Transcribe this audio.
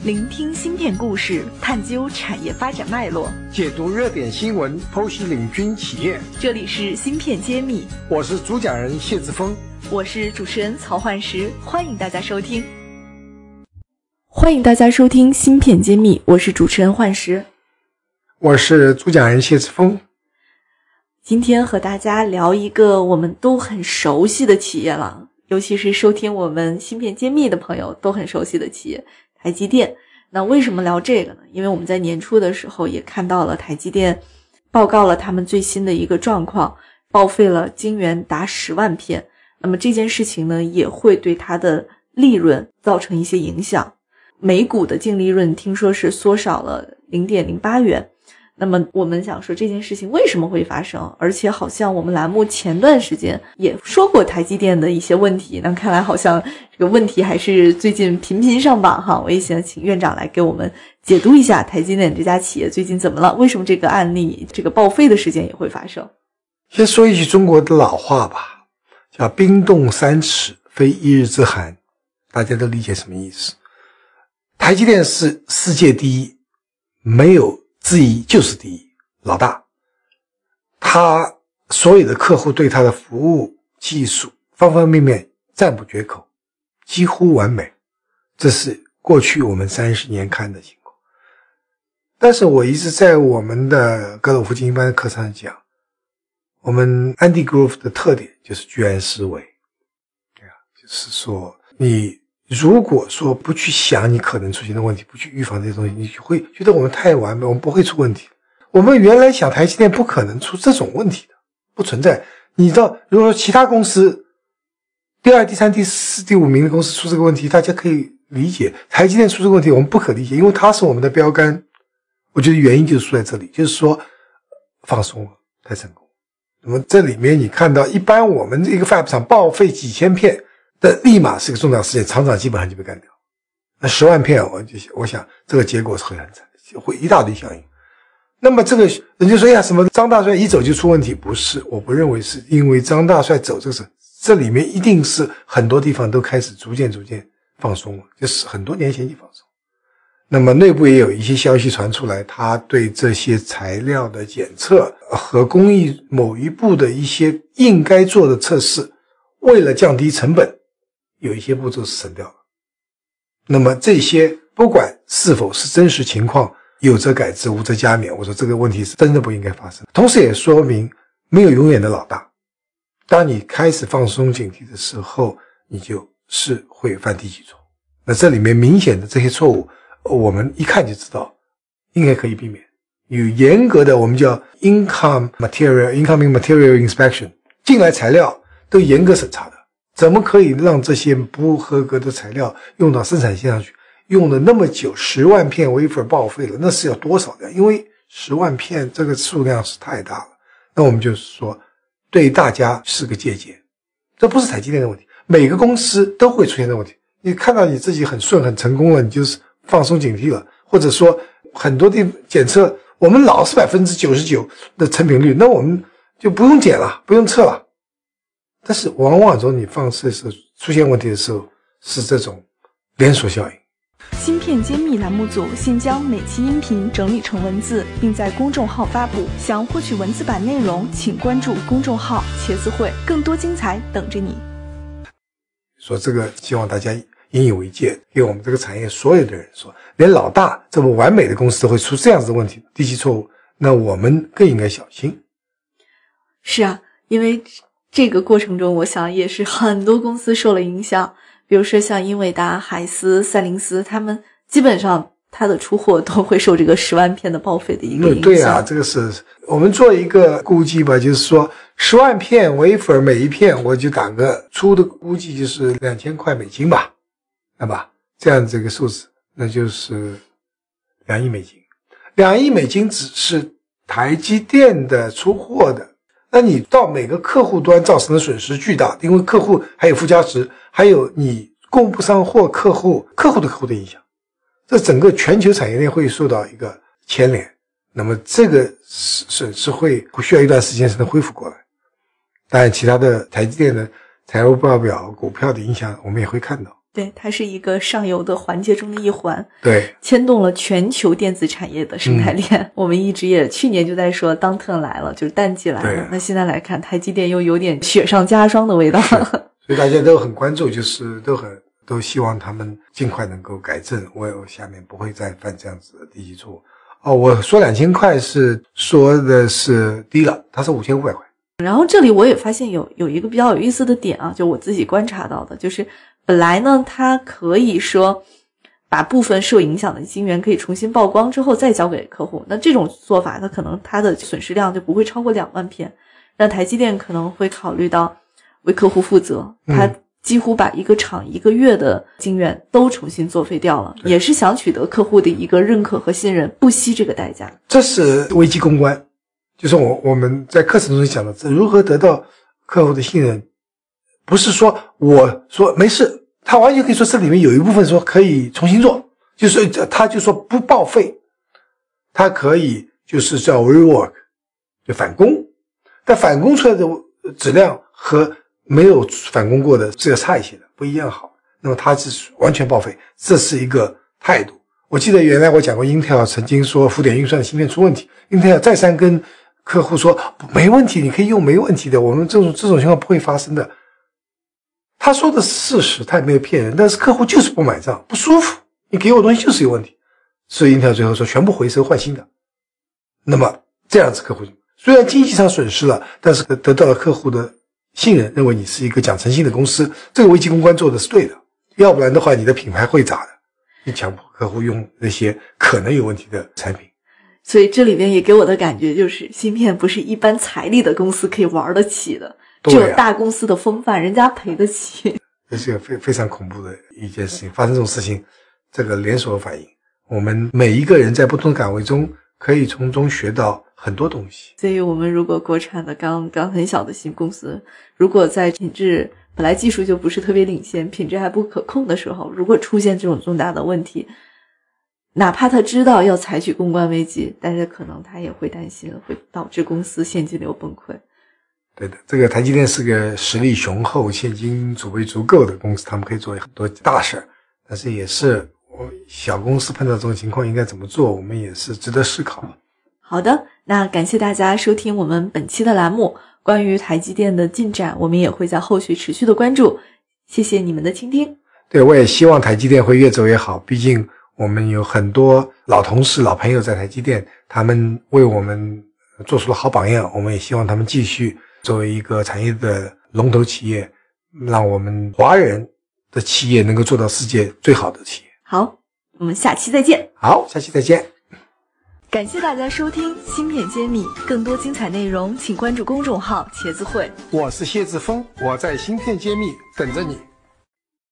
聆听芯片故事，探究产业发展脉络，解读热点新闻，剖析领军企业。这里是芯片揭秘，我是主讲人谢志峰，我是主持人曹焕石，欢迎大家收听。欢迎大家收听芯片揭秘，我是主持人焕石，我是主讲人谢志峰。今天和大家聊一个我们都很熟悉的企业了，尤其是收听我们芯片揭秘的朋友都很熟悉的企业。台积电，那为什么聊这个呢？因为我们在年初的时候也看到了台积电报告了他们最新的一个状况，报废了晶圆达十万片。那么这件事情呢，也会对它的利润造成一些影响。每股的净利润听说是缩少了零点零八元。那么我们想说这件事情为什么会发生？而且好像我们栏目前段时间也说过台积电的一些问题，那看来好像这个问题还是最近频频上榜哈。我也想请院长来给我们解读一下台积电这家企业最近怎么了？为什么这个案例这个报废的事件也会发生？先说一句中国的老话吧，叫“冰冻三尺，非一日之寒”，大家都理解什么意思？台积电是世界第一，没有。质疑就是第一老大，他所有的客户对他的服务、技术方方面面赞不绝口，几乎完美。这是过去我们三十年看的情况。但是我一直在我们的格鲁夫精英班的课上讲，我们 Andy Grove 的特点就是居安思危，对啊，就是说你。如果说不去想你可能出现的问题，不去预防这些东西，你就会觉得我们太完美，我们不会出问题。我们原来想台积电不可能出这种问题的，不存在。你知道，如果说其他公司第二、第三、第四、第五名的公司出这个问题，大家可以理解。台积电出这个问题，我们不可理解，因为它是我们的标杆。我觉得原因就是出在这里，就是说放松了，太成功。那么这里面你看到，一般我们这个 fab 厂报废几千片。但立马是个重大事件，厂长基本上就被干掉。那十万片，我就我想这个结果是很惨，会一大堆效应。那么这个人就说呀，什么张大帅一走就出问题？不是，我不认为是因为张大帅走这个事，这里面一定是很多地方都开始逐渐逐渐放松了，就是很多年前就放松。那么内部也有一些消息传出来，他对这些材料的检测和工艺某一步的一些应该做的测试，为了降低成本。有一些步骤是省掉了，那么这些不管是否是真实情况，有则改之，无则加勉。我说这个问题是真的不应该发生，同时也说明没有永远的老大。当你开始放松警惕的时候，你就是会犯低级错误。那这里面明显的这些错误，我们一看就知道，应该可以避免。有严格的我们叫 income material incoming material inspection，进来材料都严格审查的。怎么可以让这些不合格的材料用到生产线上去？用了那么久，十万片 wafer 报废了，那是要多少量？因为十万片这个数量是太大了。那我们就是说，对大家是个借鉴。这不是台积电的问题，每个公司都会出现的问题。你看到你自己很顺、很成功了，你就是放松警惕了，或者说很多的检测我们老是百分之九十九的成品率，那我们就不用检了，不用测了。但是，往往说你放射时候出现问题的时候，是这种连锁效应。芯片揭秘栏目组现将每期音频整理成文字，并在公众号发布。想获取文字版内容，请关注公众号“茄子会”，更多精彩等着你。说这个，希望大家引以为戒，给我们这个产业所有的人说，连老大这么完美的公司都会出这样子的问题、低级错误，那我们更应该小心。是啊，因为。这个过程中，我想也是很多公司受了影响，比如说像英伟达、海思、赛灵思，他们基本上它的出货都会受这个十万片的报废的一个影响。对啊，这个是我们做一个估计吧，就是说十万片 wafer 每一片，我就打个粗的估计，就是两千块美金吧，对吧？这样这个数字，那就是两亿美金。两亿美金只是台积电的出货的。那你到每个客户端造成的损失巨大，因为客户还有附加值，还有你供不上货，客户客户的客户的影响，这整个全球产业链会受到一个牵连。那么这个损损失会需要一段时间才能恢复过来。当然，其他的台积电的财务报表、股票的影响，我们也会看到。对，它是一个上游的环节中的一环，对，牵动了全球电子产业的生态链。嗯 我们一直也去年就在说，当特来了，就是淡季来了。那现在来看，台积电又有点雪上加霜的味道。所以大家都很关注，就是都很都希望他们尽快能够改正，我我下面不会再犯这样子的低级错误。哦，我说两千块是说的是低了，它是五千五百块。然后这里我也发现有有一个比较有意思的点啊，就我自己观察到的，就是本来呢，他可以说把部分受影响的晶圆可以重新曝光之后再交给客户，那这种做法，它可能它的损失量就不会超过两万片。那台积电可能会考虑到为客户负责，嗯它几乎把一个厂一个月的晶圆都重新作废掉了，也是想取得客户的一个认可和信任，不惜这个代价。这是危机公关，就是我我们在课程中讲的，这如何得到客户的信任，不是说我说没事，他完全可以说这里面有一部分说可以重新做，就是他就说不报废，他可以就是叫 rework，就返工，但返工出来的质量和没有返工过的是要差一些的，不一样好。那么它是完全报废，这是一个态度。我记得原来我讲过，Intel 曾经说浮点运算芯片出问题，Intel 再三跟客户说没问题，你可以用，没问题的，我们这种这种情况不会发生的。他说的是事实，他也没有骗人，但是客户就是不买账，不舒服，你给我东西就是有问题，所以 Intel 最后说全部回收换新的。那么这样子客户虽然经济上损失了，但是得到了客户的信任，认为你是一个讲诚信的公司，这个危机公关做的是对的，要不然的话你的品牌会砸的。你强迫客户用那些可能有问题的产品，所以这里边也给我的感觉就是，芯片不是一般财力的公司可以玩得起的，只对啊有大公司的风范，人家赔得起。这是个非非常恐怖的一件事情。发生这种事情，这个连锁反应，我们每一个人在不同的岗位中，可以从中学到很多东西。所以，我们如果国产的刚刚很小的新公司，如果在品质本来技术就不是特别领先，品质还不可控的时候，如果出现这种重大的问题，哪怕他知道要采取公关危机，但是可能他也会担心会导致公司现金流崩溃。对的，这个台积电是个实力雄厚、现金储备足够的公司，他们可以做很多大事儿。但是也是我小公司碰到这种情况应该怎么做，我们也是值得思考。好的，那感谢大家收听我们本期的栏目。关于台积电的进展，我们也会在后续持续的关注。谢谢你们的倾听。对，我也希望台积电会越走越好。毕竟我们有很多老同事、老朋友在台积电，他们为我们做出了好榜样。我们也希望他们继续作为一个产业的龙头企业，让我们华人的企业能够做到世界最好的企业。好，我们下期再见。好，下期再见。感谢大家收听《芯片揭秘》，更多精彩内容请关注公众号“茄子会”。我是谢志峰，我在芯片揭秘等着你。